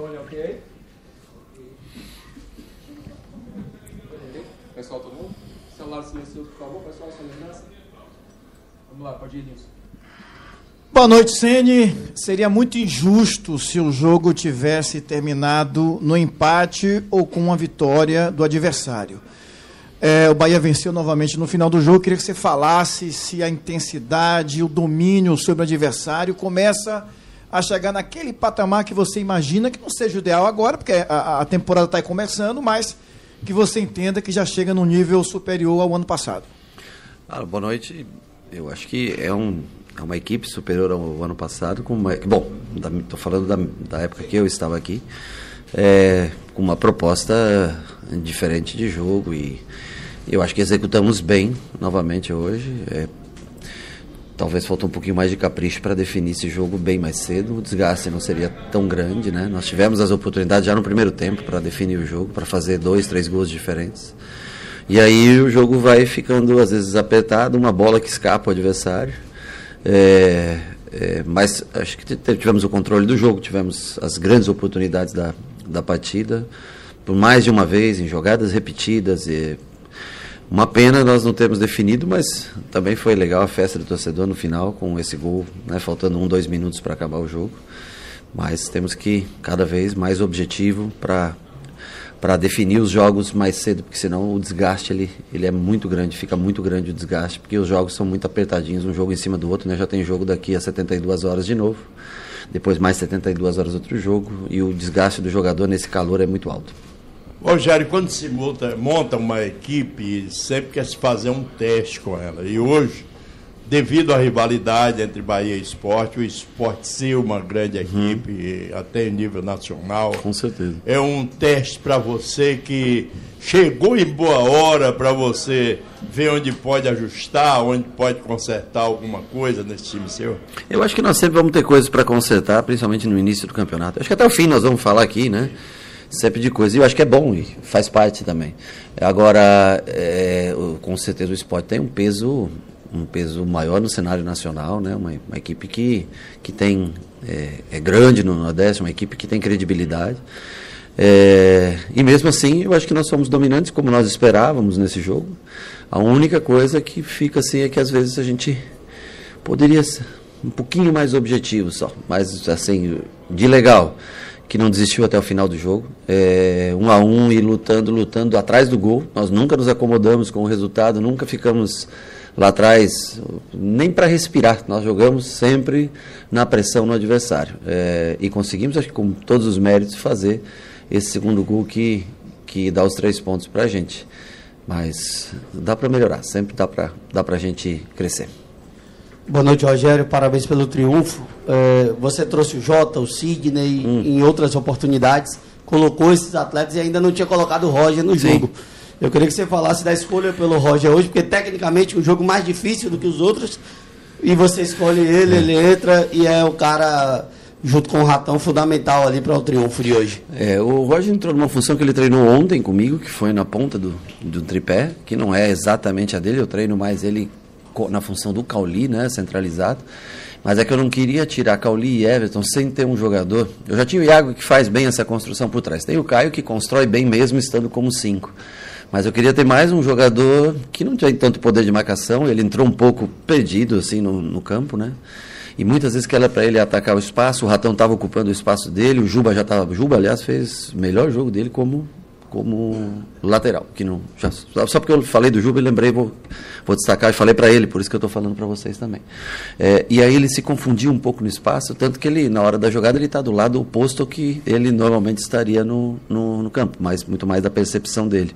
Antônio, ok? Pessoal, todo mundo? Celular silencioso, por favor, pessoal, sua lembrança. Vamos lá, pode ir, Nilson. Boa noite, Sene. Seria muito injusto se o jogo tivesse terminado no empate ou com uma vitória do adversário. É, o Bahia venceu novamente no final do jogo. Queria que você falasse se a intensidade, o domínio sobre o adversário começa a chegar naquele patamar que você imagina que não seja o ideal agora, porque a, a temporada está começando, mas que você entenda que já chega num nível superior ao ano passado. Ah, boa noite. Eu acho que é, um, é uma equipe superior ao ano passado. Com uma, bom, estou falando da, da, época que eu estava aqui, é, com uma proposta diferente de jogo e eu acho que executamos bem novamente hoje. É, talvez faltou um pouquinho mais de capricho para definir esse jogo bem mais cedo. O desgaste não seria tão grande, né? Nós tivemos as oportunidades já no primeiro tempo para definir o jogo, para fazer dois, três gols diferentes. E aí o jogo vai ficando às vezes apertado, uma bola que escapa ao adversário. É, é, mas acho que tivemos o controle do jogo, tivemos as grandes oportunidades da, da partida, por mais de uma vez, em jogadas repetidas. E, uma pena nós não termos definido, mas também foi legal a festa do torcedor no final, com esse gol, né, faltando um, dois minutos para acabar o jogo. Mas temos que cada vez mais objetivo para para definir os jogos mais cedo, porque senão o desgaste ele, ele é muito grande, fica muito grande o desgaste, porque os jogos são muito apertadinhos, um jogo em cima do outro, né? Já tem jogo daqui a 72 horas de novo, depois mais 72 horas outro jogo, e o desgaste do jogador nesse calor é muito alto. Rogério, quando se monta, monta uma equipe, sempre quer se fazer um teste com ela. E hoje, devido à rivalidade entre Bahia e Esporte, o Esporte ser uma grande uhum. equipe, até em nível nacional. Com certeza. É um teste para você que chegou em boa hora para você ver onde pode ajustar, onde pode consertar alguma coisa nesse time seu? Eu acho que nós sempre vamos ter coisas para consertar, principalmente no início do campeonato. Acho que até o fim nós vamos falar aqui, né? Sempre de coisa. E eu acho que é bom e faz parte também. Agora, é, com certeza o esporte tem um peso um peso maior no cenário nacional, né? uma, uma equipe que, que tem é, é, grande no Nordeste, uma equipe que tem credibilidade. É, e mesmo assim, eu acho que nós somos dominantes como nós esperávamos nesse jogo. A única coisa que fica assim é que às vezes a gente poderia ser um pouquinho mais objetivo só, mas assim, de legal, que não desistiu até o final do jogo. É, um a um e lutando, lutando atrás do gol. Nós nunca nos acomodamos com o resultado, nunca ficamos lá atrás, nem para respirar. Nós jogamos sempre na pressão no adversário. É, e conseguimos, acho que com todos os méritos, fazer esse segundo gol que, que dá os três pontos para a gente. Mas dá para melhorar, sempre dá para dá a gente crescer. Boa noite, Rogério. Parabéns pelo triunfo. É, você trouxe o Jota, o Sidney hum. em outras oportunidades, colocou esses atletas e ainda não tinha colocado o Roger no Sim. jogo. Eu queria que você falasse da escolha pelo Roger hoje, porque tecnicamente é um jogo mais difícil do que os outros. E você escolhe ele, ele entra e é o cara, junto com o Ratão, fundamental ali para o triunfo de hoje. É, o Roger entrou numa função que ele treinou ontem comigo, que foi na ponta do, do tripé, que não é exatamente a dele, eu treino mais ele na função do Cauli, né, centralizado. Mas é que eu não queria tirar Cauli e Everton sem ter um jogador. Eu já tinha o Iago que faz bem essa construção por trás. Tem o Caio que constrói bem mesmo estando como cinco. Mas eu queria ter mais um jogador que não tinha tanto poder de marcação. Ele entrou um pouco perdido assim no, no campo, né? E muitas vezes que era para ele atacar o espaço, o Ratão estava ocupando o espaço dele, o Juba já estava. Juba, aliás, fez o melhor jogo dele como como lateral. Que não, já, só porque eu falei do Juba, lembrei, vou, vou destacar falei para ele, por isso que eu estou falando para vocês também. É, e aí ele se confundiu um pouco no espaço, tanto que ele, na hora da jogada, ele está do lado oposto ao que ele normalmente estaria no, no, no, campo, mas muito mais da percepção dele.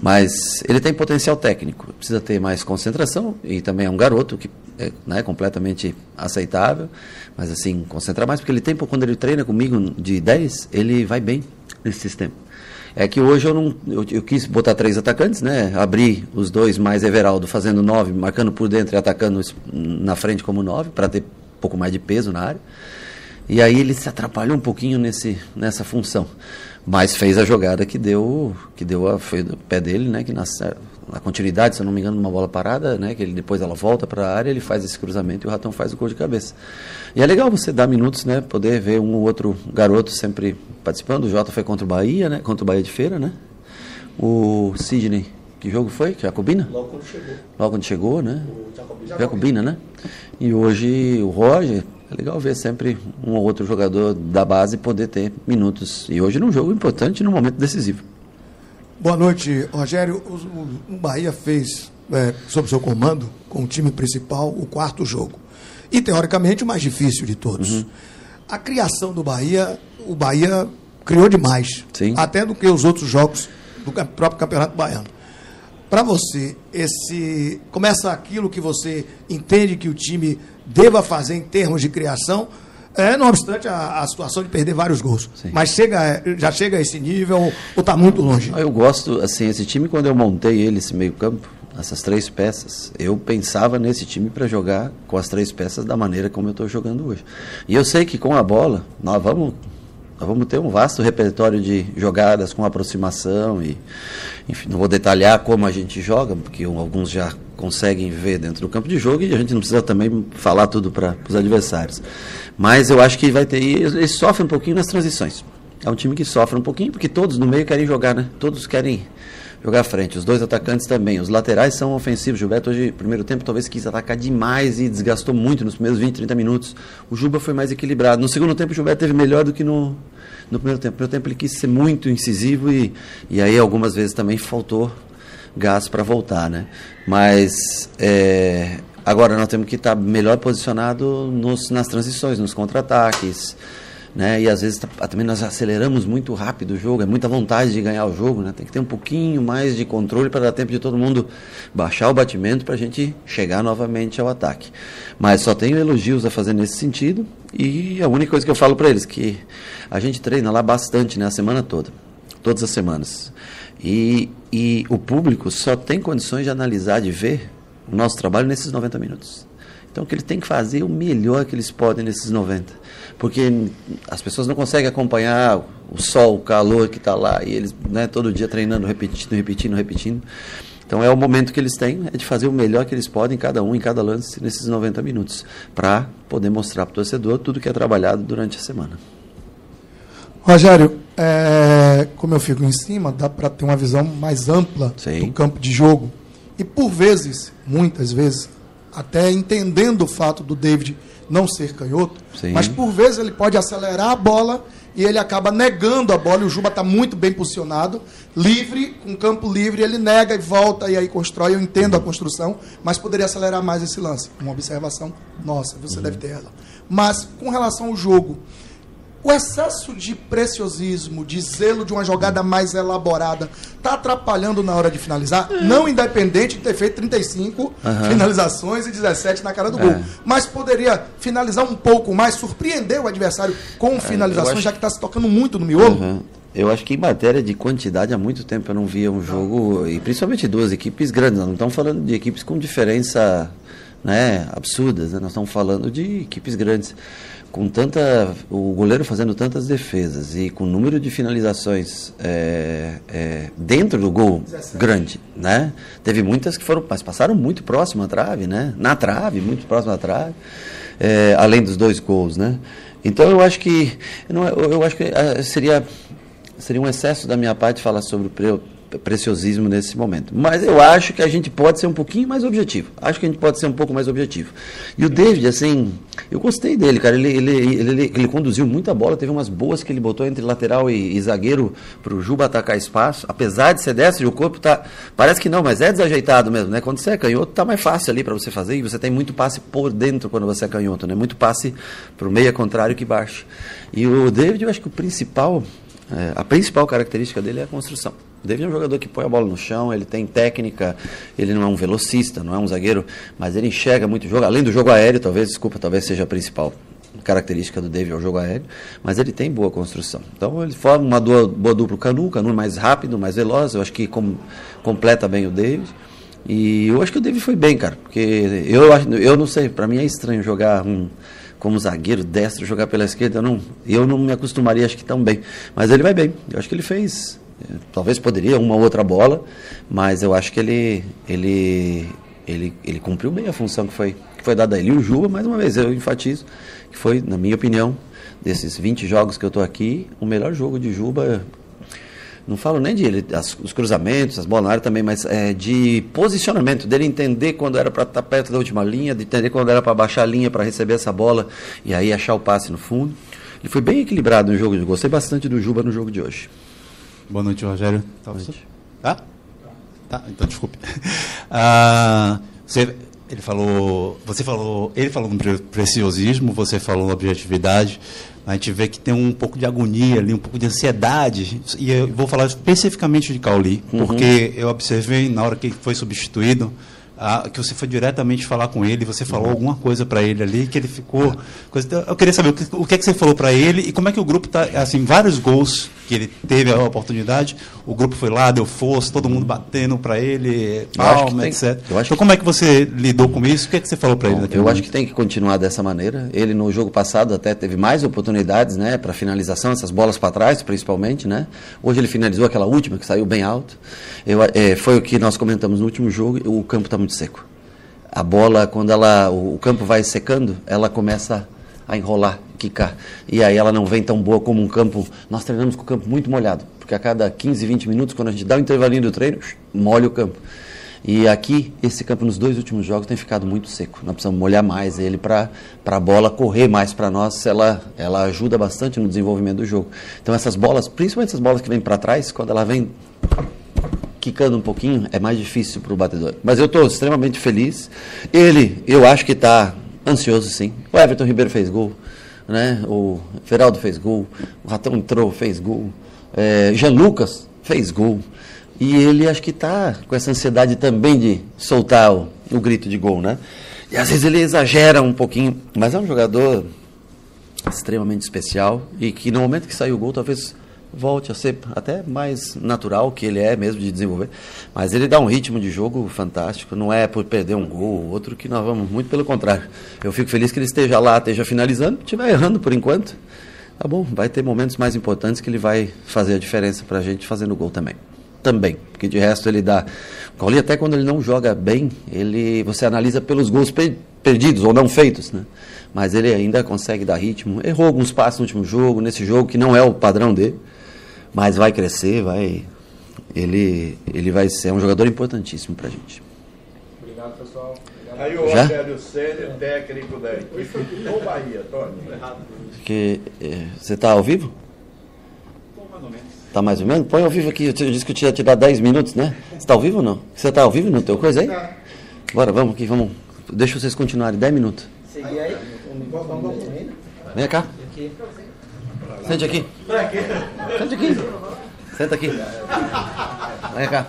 Mas ele tem potencial técnico, precisa ter mais concentração e também é um garoto que é né, completamente aceitável, mas assim, concentrar mais, porque ele tem, quando ele treina comigo de 10, ele vai bem nesse sistema. É que hoje eu não. Eu, eu, quis botar três atacantes, né? Abrir os dois mais Everaldo fazendo nove, marcando por dentro e atacando na frente como nove, para ter um pouco mais de peso na área. E aí ele se atrapalhou um pouquinho nesse, nessa função. Mas fez a jogada que deu, que deu a, foi do pé dele, né? Que na, na continuidade, se eu não me engano, uma bola parada, né? Que ele depois ela volta para a área, ele faz esse cruzamento e o Ratão faz o gol de cabeça. E é legal você dar minutos, né? Poder ver um ou outro garoto sempre participando. O Jota foi contra o Bahia, né? Contra o Bahia de Feira, né? O Sidney, que jogo foi? Jacobina? Logo quando chegou. Logo quando chegou, né? O Jacobina. Jacobina, né? E hoje o Roger, é legal ver sempre um ou outro jogador da base poder ter minutos. E hoje num jogo importante, num momento decisivo. Boa noite, Rogério. O, o- o Bahia fez, é, sob seu comando, com o time principal, o quarto jogo. E, teoricamente, o mais difícil de todos. Uhum. A criação do Bahia, o Bahia criou demais. Sim. Até do que os outros jogos do próprio Campeonato Baiano. Para você, esse começa aquilo que você entende que o time deva fazer em termos de criação, é, não obstante a, a situação de perder vários gols. Sim. Mas chega, já chega a esse nível ou está muito longe? Eu gosto, assim, esse time, quando eu montei ele, esse meio-campo, essas três peças, eu pensava nesse time para jogar com as três peças da maneira como eu estou jogando hoje. E eu sei que com a bola, nós vamos, nós vamos ter um vasto repertório de jogadas com aproximação e, enfim, não vou detalhar como a gente joga, porque alguns já conseguem ver dentro do campo de jogo e a gente não precisa também falar tudo para os adversários. Mas eu acho que vai ter, eles sofrem um pouquinho nas transições. É um time que sofre um pouquinho, porque todos no meio querem jogar, né? Todos querem jogar à frente. Os dois atacantes também. Os laterais são ofensivos. Gilberto hoje, primeiro tempo, talvez quis atacar demais e desgastou muito nos primeiros 20, 30 minutos. O Juba foi mais equilibrado. No segundo tempo, o Gilberto teve melhor do que no, no primeiro tempo. No primeiro tempo, ele quis ser muito incisivo e, e aí algumas vezes também faltou gás para voltar, né? Mas é, agora nós temos que estar melhor posicionado nos, nas transições, nos contra-ataques, né? E às vezes também nós aceleramos muito rápido o jogo, é muita vontade de ganhar o jogo, né? Tem que ter um pouquinho mais de controle para dar tempo de todo mundo baixar o batimento para a gente chegar novamente ao ataque. Mas só tenho elogios a fazer nesse sentido e a única coisa que eu falo para eles que a gente treina lá bastante, né? A semana toda, todas as semanas. E, e o público só tem condições de analisar, de ver o nosso trabalho nesses 90 minutos. Então, o que eles têm que fazer é o melhor que eles podem nesses 90. Porque as pessoas não conseguem acompanhar o sol, o calor que está lá, e eles né, todo dia treinando, repetindo, repetindo, repetindo. Então, é o momento que eles têm é de fazer o melhor que eles podem, cada um, em cada lance, nesses 90 minutos, para poder mostrar para o torcedor tudo que é trabalhado durante a semana. Rogério, é, como eu fico em cima, dá para ter uma visão mais ampla Sim. do campo de jogo. E por vezes, muitas vezes, até entendendo o fato do David não ser canhoto, Sim. mas por vezes ele pode acelerar a bola e ele acaba negando a bola. E o Juba está muito bem posicionado, livre, com campo livre, ele nega e volta e aí constrói. Eu entendo a construção, mas poderia acelerar mais esse lance. Uma observação nossa, você deve ter ela. Mas com relação ao jogo, o excesso de preciosismo, de zelo de uma jogada mais elaborada, está atrapalhando na hora de finalizar? Não independente de ter feito 35 finalizações e 17 na cara do gol. Mas poderia finalizar um pouco mais, surpreender o adversário com finalizações, acho- já que está se tocando muito no miolo? Uhum. Eu acho que em matéria de quantidade, há muito tempo eu não via um jogo, e principalmente duas equipes grandes. Nós não estamos falando de equipes com diferença né, absurdas, né? nós estamos falando de equipes grandes. Com tanta. O goleiro fazendo tantas defesas e com número de finalizações é, é, dentro do gol grande, né? Teve muitas que foram. Mas passaram muito próximo à trave, né? Na trave, muito próximo à trave. é, além dos dois gols, né? Então eu acho que. Não- eu acho que ah, seria seria um excesso da minha parte falar sobre o preciosismo nesse momento. Mas eu acho que a gente pode ser um pouquinho mais objetivo. Acho que a gente pode ser um pouco mais objetivo. E o David, assim, eu gostei dele, cara. Ele, ele, ele, ele, conduziu muita bola, teve umas boas que ele botou entre lateral e, e zagueiro para o Juba atacar espaço. Apesar de ser e o corpo tá. Parece que não, mas é desajeitado mesmo, né? Quando você é canhoto, tá mais fácil ali para você fazer. E você tem muito passe por dentro quando você é canhoto, né? Muito passe para o meia contrário que baixo. E o David, eu acho que o principal. É, a principal característica dele é a construção. O David é um jogador que põe a bola no chão, ele tem técnica, ele não é um velocista, não é um zagueiro, mas ele enxerga muito o jogo, além do jogo aéreo, talvez, desculpa, talvez seja a principal característica do David é o jogo aéreo, mas ele tem boa construção. Então ele forma uma boa, boa dupla Canu, Canu mais rápido, mais veloz, eu acho que com- completa bem o David. E eu acho que o David foi bem, cara, porque eu, eu não sei, para mim é estranho jogar um como zagueiro destro jogar pela esquerda, eu não, eu não me acostumaria, acho que tão bem. Mas ele vai bem. Eu acho que ele fez, eh, talvez poderia uma outra bola, mas eu acho que ele ele ele, ele cumpriu bem a função que foi que foi dada a ele. E o Juba, mais uma vez, eu enfatizo que foi, na minha opinião, desses 20 jogos que eu estou aqui, o melhor jogo de Juba, não falo nem de ele, as, os cruzamentos, as bolas na área também, mas é, de posicionamento, dele entender quando era para estar tá perto da última linha, de entender quando era para baixar a linha para receber essa bola e aí achar o passe no fundo. Ele foi bem equilibrado no jogo, gostei bastante do Juba no jogo de hoje. Boa noite, Rogério. Boa noite. Tá? Tá, então desculpe. Ah, você, ele falou, você falou, ele falou no preciosismo, você falou na objetividade. A gente vê que tem um pouco de agonia ali, um pouco de ansiedade. E eu vou falar especificamente de Cauli, uhum. porque eu observei na hora que foi substituído, ah, que você foi diretamente falar com ele, você falou alguma coisa para ele ali, que ele ficou. Coisa, então, eu queria saber o que, o que, é que você falou para ele e como é que o grupo está. Assim, vários gols que ele teve a oportunidade, o grupo foi lá, deu força, todo mundo batendo para ele, palma, etc. então, como é que você lidou com isso? O que, é que você falou para ele? Eu momento? acho que tem que continuar dessa maneira. Ele, no jogo passado, até teve mais oportunidades né, para finalização, essas bolas para trás, principalmente. Né? Hoje ele finalizou aquela última, que saiu bem alto. Eu, é, foi o que nós comentamos no último jogo, o campo está muito seco. A bola, quando ela, o, campo vai secando, ela começa a enrolar, quicar. E aí ela não vem tão boa como um campo. Nós treinamos com o campo muito molhado, porque a cada 15, 20 minutos, quando a gente dá o um intervalinho do treino, molha o campo. E aqui, esse campo nos dois últimos jogos tem ficado muito seco. Nós precisamos molhar mais ele para a bola correr mais para nós. Ela, ela ajuda bastante no desenvolvimento do jogo. Então, essas bolas, principalmente essas bolas que vêm para trás, quando ela vem quicando um pouquinho, é mais difícil para o batedor. Mas eu estou extremamente feliz. Ele, eu acho que está ansioso sim. O Everton Ribeiro fez gol, né? o Feraldo fez gol, o Ratão entrou, fez gol, é, Jean Lucas fez gol. E ele acho que está com essa ansiedade também de soltar o, o grito de gol, né? E às vezes ele exagera um pouquinho, mas é um jogador extremamente especial e que no momento que saiu o gol talvez volte a ser até mais natural que ele é mesmo de desenvolver. Mas ele dá um ritmo de jogo fantástico, não é por perder um gol, outro que nós vamos, muito pelo contrário. Eu fico feliz que ele esteja lá, esteja finalizando, estiver errando por enquanto. Tá bom, vai ter momentos mais importantes que ele vai fazer a diferença para a gente fazendo gol também. Também, porque de resto ele dá. O até quando ele não joga bem, ele você analisa pelos gols perdidos ou não feitos, né? Mas ele ainda consegue dar ritmo. Errou alguns passos no último jogo, nesse jogo que não é o padrão dele mas vai crescer, vai. Ele, ele vai ser um jogador importantíssimo pra gente. Obrigado, pessoal. Obrigado. Aí o Rogério Senna, técnico da equipe do Bahia, Tony. Que, é, você está ao vivo? Está mais ou menos? Põe ao vivo aqui. Eu disse que eu tinha te dar 10 minutos, né? Você está ao vivo ou não? Você está ao vivo no teu coisa aí? Bora, vamos aqui, vamos. Deixa vocês continuarem 10 minutos. Seguir aí? Vem cá. Sente aqui. Sente aqui. Senta aqui. Vem cá.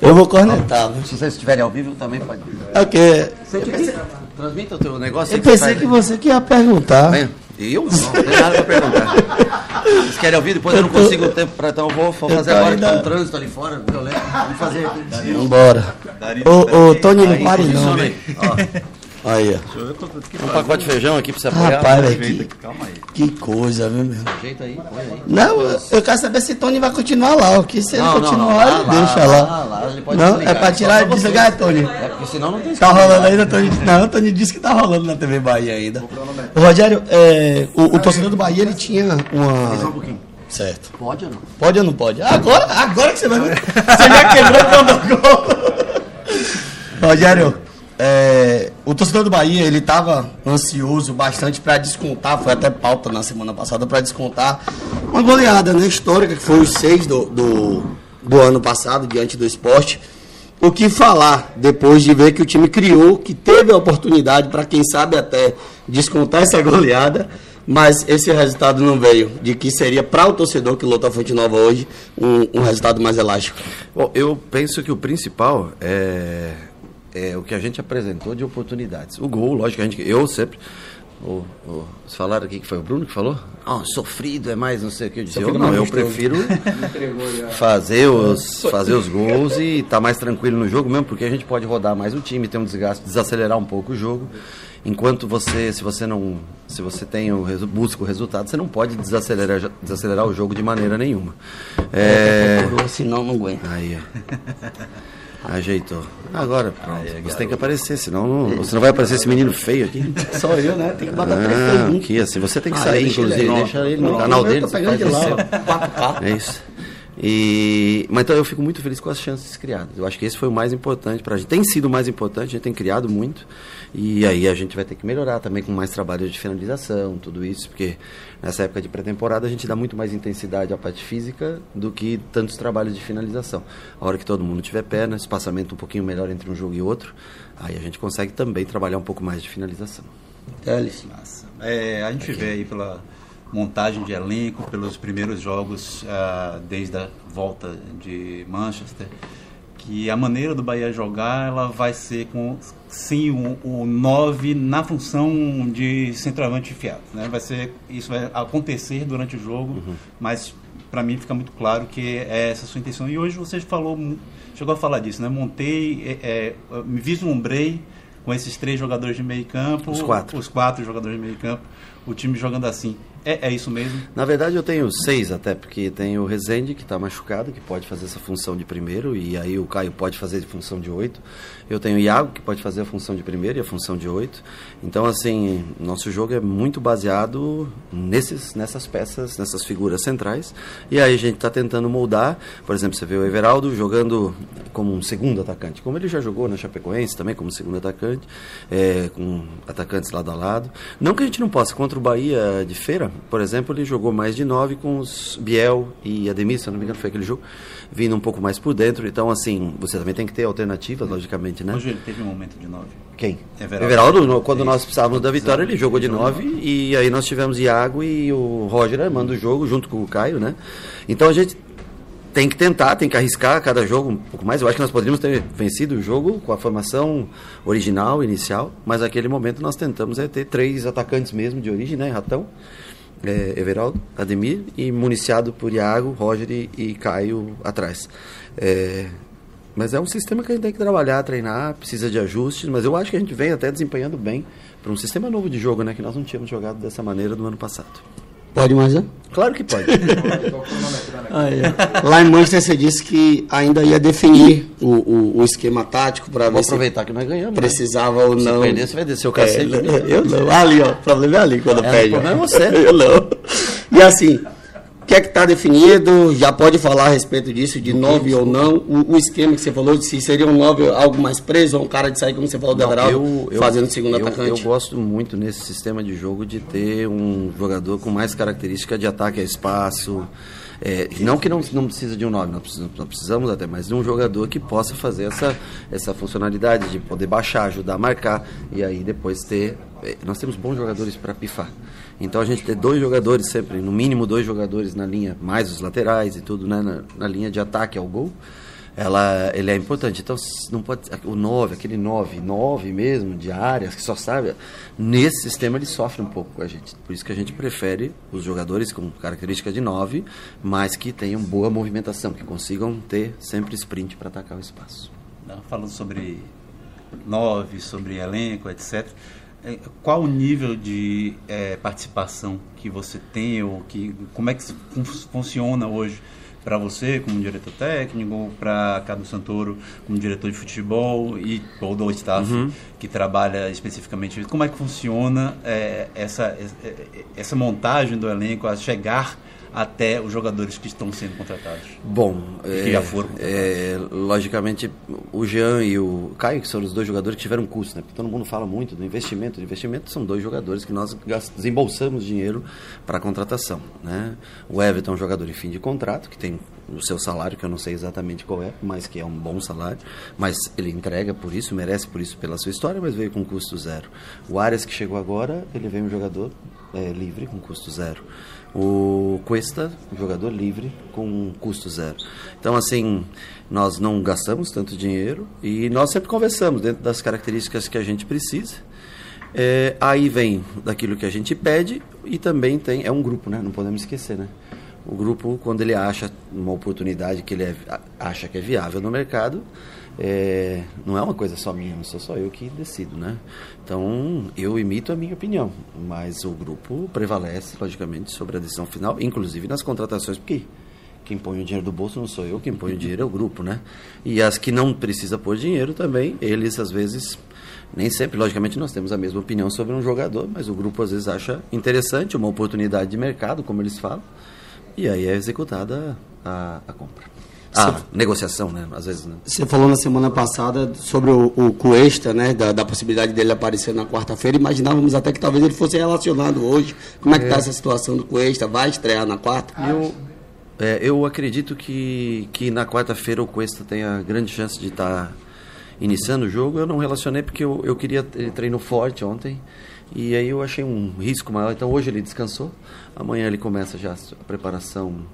Eu vou cornetar. Se vocês estiverem ao vivo, também pode. Ok. Sente aqui. Transmita o teu negócio. Eu pensei que você que ia perguntar. Vem. Eu? Não, não tem nada para perguntar. Vocês querem ouvir? Depois eu, não consigo o tempo para então eu vou, vou fazer agora ainda... que tá um trânsito ali fora, violento. Vamos fazer aqui. Vambora. Ô, ô, Tony, não pare não. Aí. Ó. Um pacote de feijão aqui pra você apoiar. Rapaz, que, Calma aí. que coisa, viu, meu? Ajeita aí, põe aí. Não, eu quero saber se Tony vai continuar lá. O que se ele não, continuar, não, ele lá, deixa lá. lá, lá ele pode não, desligar. é pra tirar e desligar, Tony. É porque senão não tem Tá rolando ainda, Tony. Não, Tony disse que tá rolando na TV Bahia ainda. O Rogério, é, o, o torcedor do Bahia, ele tinha uma... um pouquinho. Certo. Pode ou não? Pode ou não pode? Agora, agora que você vai. Você já quebrou o gol. Rogério, é, o torcedor do Bahia ele estava ansioso bastante para descontar, foi até pauta na semana passada para descontar uma goleada né, histórica que foi os seis do, do, do ano passado diante do esporte. O que falar depois de ver que o time criou, que teve a oportunidade para quem sabe até descontar essa goleada, mas esse resultado não veio, de que seria para o torcedor que luta a Fonte Nova hoje um, um resultado mais elástico. Bom, eu penso que o principal é é, o que a gente apresentou de oportunidades. O gol, lógico, a gente, eu sempre. O, o, vocês falaram aqui que foi o Bruno que falou? Ah, oh, sofrido é mais não sei o que. Eu disse, eu não, eu prefiro fazer os, fazer os gols e estar tá mais tranquilo no jogo mesmo, porque a gente pode rodar mais o time, ter um desgaste, desacelerar um pouco o jogo. Enquanto você, se você não, se você tem o busca o resultado, você não pode desacelerar, desacelerar o jogo de maneira nenhuma. É... Senão não aguenta. Aí, Ajeitou. Agora, pronto. Você tem que aparecer, senão não, você não vai aparecer esse menino feio aqui. Só eu, né? Tem que botar Ah, aqui, assim, você tem que Ah, sair, ele inclusive, aí. deixa ele no canal dele. você pegando de lá, isso. ó. 4K. É isso. E, mas então eu fico muito feliz com as chances criadas. Eu acho que esse foi o mais importante para a gente. Tem sido o mais importante, a gente tem criado muito. E aí a gente vai ter que melhorar também com mais trabalho de finalização, tudo isso, porque nessa época de pré-temporada a gente dá muito mais intensidade à parte física do que tantos trabalhos de finalização. A hora que todo mundo tiver perna, espaçamento um pouquinho melhor entre um jogo e outro, aí a gente consegue também trabalhar um pouco mais de finalização. Teles. Massa. É, a gente vê aí pela montagem de elenco, pelos primeiros jogos ah, desde a volta de Manchester, que a maneira do Bahia jogar ela vai ser com sim o, 9 na função de centroavante enfiado. Né? Vai ser, isso vai acontecer durante o jogo, mas para mim fica muito claro que é essa a sua intenção. E hoje você falou, chegou a falar disso, né? Montei, é, é, me vislumbrei com esses três jogadores de meio campo, Os quatro. os quatro jogadores de meio campo, o time jogando assim. É, é isso mesmo? Na verdade, eu tenho seis até, porque tem o Rezende, que está machucado, que pode fazer essa função de primeiro, e aí o Caio pode fazer a função de oito. Eu tenho o Iago, que pode fazer a função de primeiro e a função de oito. Então, assim, nosso jogo é muito baseado nesses, nessas peças, nessas figuras centrais. E aí a gente está tentando moldar. Por exemplo, você vê o Everaldo jogando como um segundo atacante, como ele já jogou na Chapecoense também como segundo atacante, é, com atacantes lado a lado. Não que a gente não possa, contra o Bahia de Feira, por exemplo, ele jogou mais de nove com os Biel e Ademir, se não me engano, foi aquele jogo, vindo um pouco mais por dentro. Então, assim, você também tem que ter alternativas, logicamente, né? Hoje ele teve um momento de nove. Quem? Everaldo. Everaldo, quando nós precisávamos da vitória, ele jogou de nove e aí nós tivemos Iago e o Roger armando o jogo junto com o Caio, né? Então a gente tem que tentar, tem que arriscar cada jogo um pouco mais. Eu acho que nós poderíamos ter vencido o jogo com a formação original, inicial, mas naquele momento nós tentamos é, ter três atacantes mesmo de origem, né? Ratão, é, Everaldo, Ademir e municiado por Iago, Roger e, e Caio atrás. É, mas é um sistema que a gente tem que trabalhar, treinar, precisa de ajustes, mas eu acho que a gente vem até desempenhando bem para um sistema novo de jogo, né? Que nós não tínhamos jogado dessa maneira no ano passado. Pode mais, né? Claro que pode. Lá em Manchester você disse que ainda ia definir o, o, o esquema tático para ver se aproveitar que nós ganhamos. né? precisava ou Se não. perder, você vai descer o É, cacete. eu não. Ali, ó. O problema é ali quando É, perde. o problema é você. Eu não. E assim, o que é que está definido? Já pode falar a respeito disso, de nove ou não? O, o esquema que você falou, de se seria um nove algo mais preso, ou um cara de sair, como você falou, Não, Everaldo, fazendo segundo eu, atacante? Eu gosto muito nesse sistema de jogo de ter um jogador com mais característica de ataque a espaço. É, não que não, não precisa de um nós precisamos, nós precisamos até, mas de um jogador que possa fazer essa, essa funcionalidade de poder baixar, ajudar a marcar e aí depois ter. é, Nós temos bons jogadores para pifar. Então a gente ter dois jogadores sempre, no mínimo dois jogadores na linha, mais os laterais e tudo, né, na, na linha de ataque ao gol ela, ele é importante. Então, não pode o 9, aquele 9, 9 mesmo, de áreas, que só sabe, nesse sistema ele sofre um pouco com a gente. Por isso que a gente prefere os jogadores com característica de 9, mas que tenham boa movimentação, que consigam ter sempre sprint para atacar o espaço. Falando sobre nove, sobre elenco, etc. É, Qual o nível de eh, participação que você tem ou que como é que fun- funciona hoje para você como diretor técnico, para Cadu Santoro como diretor de futebol e todo o staff que trabalha especificamente? Como é que funciona eh, essa eh, essa montagem do elenco a chegar até os jogadores que estão sendo contratados? Bom, Que já foram é, logicamente o Jean e o Caio, que são os dois jogadores que tiveram custo, né? Porque todo mundo fala muito do investimento. O investimento são dois jogadores que nós desembolsamos dinheiro para a contratação, né? O Everton é um jogador em fim de contrato, que tem o seu salário, que eu não sei exatamente qual é, mas que é um bom salário, mas ele entrega por isso, merece por isso pela sua história, mas veio com custo zero. O Arias, que chegou agora, ele veio um jogador é, livre com custo zero. O Cuesta, jogador livre com custo zero. Então, assim, nós não gastamos tanto dinheiro e nós sempre conversamos dentro das características que a gente precisa. É, aí vem daquilo que a gente pede e também tem. É um grupo, né? Não podemos esquecer, né? O grupo, quando ele acha uma oportunidade que ele é- acha que é viável no mercado, é, não é uma coisa só minha, não sou só eu que decido, né? Então, eu imito a minha opinião, mas o grupo prevalece, logicamente, sobre a decisão final, inclusive nas contratações, porque quem põe o dinheiro do bolso não sou eu, quem põe o dinheiro é o grupo, né? E as que não precisa pôr dinheiro também, eles às vezes nem sempre, logicamente, nós temos a mesma opinião sobre um jogador, mas o grupo às vezes acha interessante, uma oportunidade de mercado, como eles falam, e aí é executada a, a compra. A negociação, né? Às vezes. Né? Você falou na semana passada sobre o, o Cuesta, né? Da, da possibilidade dele aparecer na quarta-feira. Imaginávamos até que talvez ele fosse relacionado hoje. Como é que está essa situação do Cuesta? Vai estrear na quarta? Eu, é, eu acredito que, que na quarta-feira o Cuesta tenha grande chance de estar tá iniciando o jogo. Eu não relacionei porque eu, eu queria. Ele treinou forte ontem. E aí eu achei um risco maior. Então hoje ele descansou. Amanhã ele começa já a preparação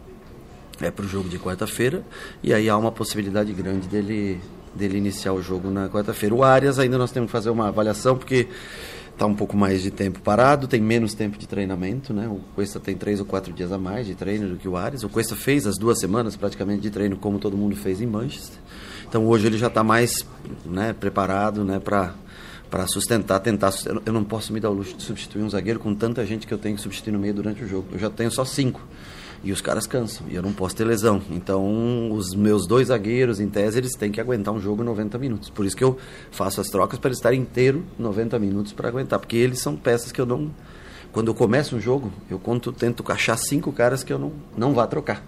é, para o jogo de quarta-feira. E aí há uma possibilidade grande dele, dele iniciar o jogo na quarta-feira. O Arias ainda nós temos que fazer uma avaliação, porque está um pouco mais de tempo parado, tem menos tempo de treinamento, né? O Cuesta tem três ou quatro dias a mais de treino do que o Arias. O Cuesta fez as duas semanas praticamente de treino, como todo mundo fez em Manchester. Então hoje ele já está mais né, preparado né, para para sustentar, tentar. Eu não posso me dar o luxo de substituir um zagueiro com tanta gente que eu tenho que substituir no meio durante o jogo. Eu já tenho só cinco. E os caras cansam, e eu não posso ter lesão. Então, os meus dois zagueiros, em tese, eles têm que aguentar um jogo 90 minutos. Por isso que eu faço as trocas para eles estarem inteiro 90 minutos para aguentar. Porque eles são peças que eu não. Quando eu começo um jogo, eu conto, tento achar cinco caras que eu não, não vá trocar.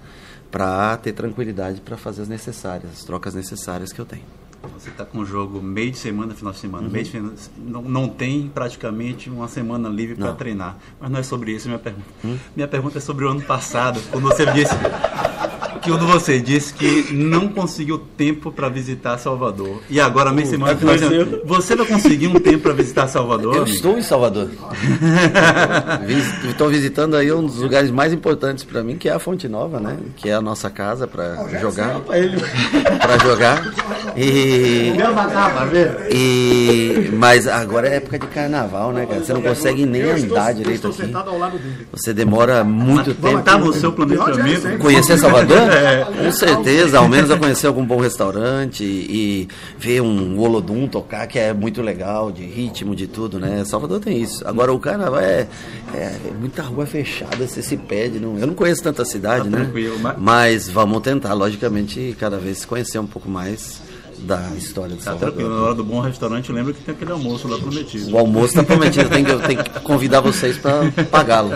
Para ter tranquilidade para fazer as necessárias, as trocas necessárias que eu tenho. Você está com o jogo meio de semana, final de semana. Uhum. Meio de semana, não, não tem praticamente uma semana livre para treinar. Mas não é sobre isso minha pergunta. Hum? Minha pergunta é sobre o ano passado, quando você disse quando você disse que não conseguiu tempo para visitar Salvador. E agora, uh, semana, final de semana, você vai conseguir um tempo para visitar Salvador? Eu amigo? estou em Salvador. estou visitando aí um dos lugares mais importantes para mim, que é a Fonte Nova, né? Que é a nossa casa para jogar. Para jogar. E e, mas agora é época de carnaval, né, cara? Você não consegue nem andar direito aqui. Você demora muito tempo. Está no seu planejamento. Conhecer Salvador? É. Com certeza, ao menos a conhecer algum bom restaurante e, ver um Olodum tocar, que é muito legal, de ritmo, de tudo, né? Salvador tem isso. Agora o carnaval é, é muita rua fechada, você se pede. Não, eu não conheço tanta cidade, tá né? Mas vamos tentar, logicamente, cada vez conhecer um pouco mais da história de Salvador. Até na hora do bom restaurante, lembra que tem aquele almoço lá prometido. O almoço está prometido, tem que, tem que convidar vocês para pagá-lo.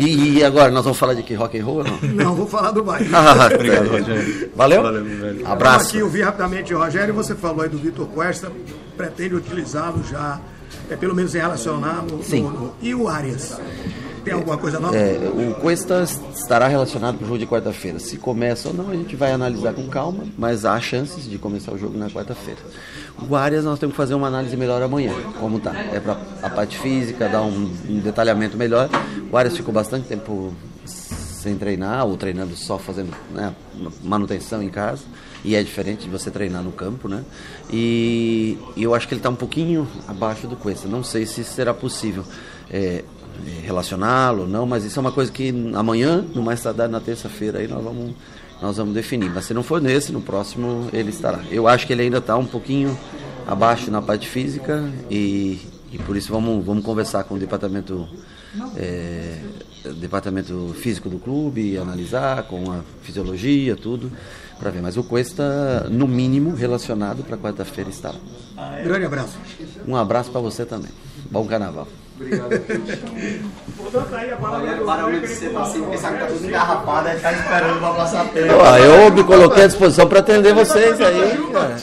E, e, agora, nós vamos falar de que rock and roll? Não, não vou falar do baile. Ah, Obrigado, Rogério. Valeu? Valeu velho. Abraço. Aqui eu vi rapidamente, Rogério, você falou aí do Vitor Cuesta, pretende utilizá-lo já, é, pelo menos em relacionar no, Sim. No, no, e o Arias? Tem alguma coisa nova? É, o Cuesta estará relacionado para o jogo de quarta-feira. Se começa ou não, a gente vai analisar com calma, mas há chances de começar o jogo na quarta-feira. O Arias nós temos que fazer uma análise melhor amanhã, como tá. É para a parte física, dar um, um detalhamento melhor. O Arias ficou bastante tempo sem treinar, ou treinando só fazendo né, manutenção em casa. E é diferente de você treinar no campo, né? E, e eu acho que ele está um pouquinho abaixo do Cuesta. Não sei se será possível. É, relacioná-lo, não, mas isso é uma coisa que amanhã, no mais tardar na terça-feira, aí nós vamos, nós vamos definir. Mas se não for nesse, no próximo ele estará. Eu acho que ele ainda está um pouquinho abaixo na parte física e, e por isso vamos, vamos conversar com o departamento, é, departamento físico do clube, analisar com a fisiologia, tudo, para ver. Mas o Cuesta, no mínimo, relacionado para quarta-feira estará. Grande abraço. Um abraço para você também. Bom carnaval. Obrigado. Para de ser assim, que tá tudo engarrapado, aí ficar esperando pra passar tempo. Eu me coloquei à disposição para atender vocês aí, cara.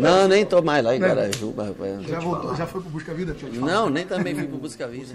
Não, nem tô mais lá em Garajuba, rapaz. Já voltou, já foi pro Busca Vida? Não, nem também fui pro Busca Vida.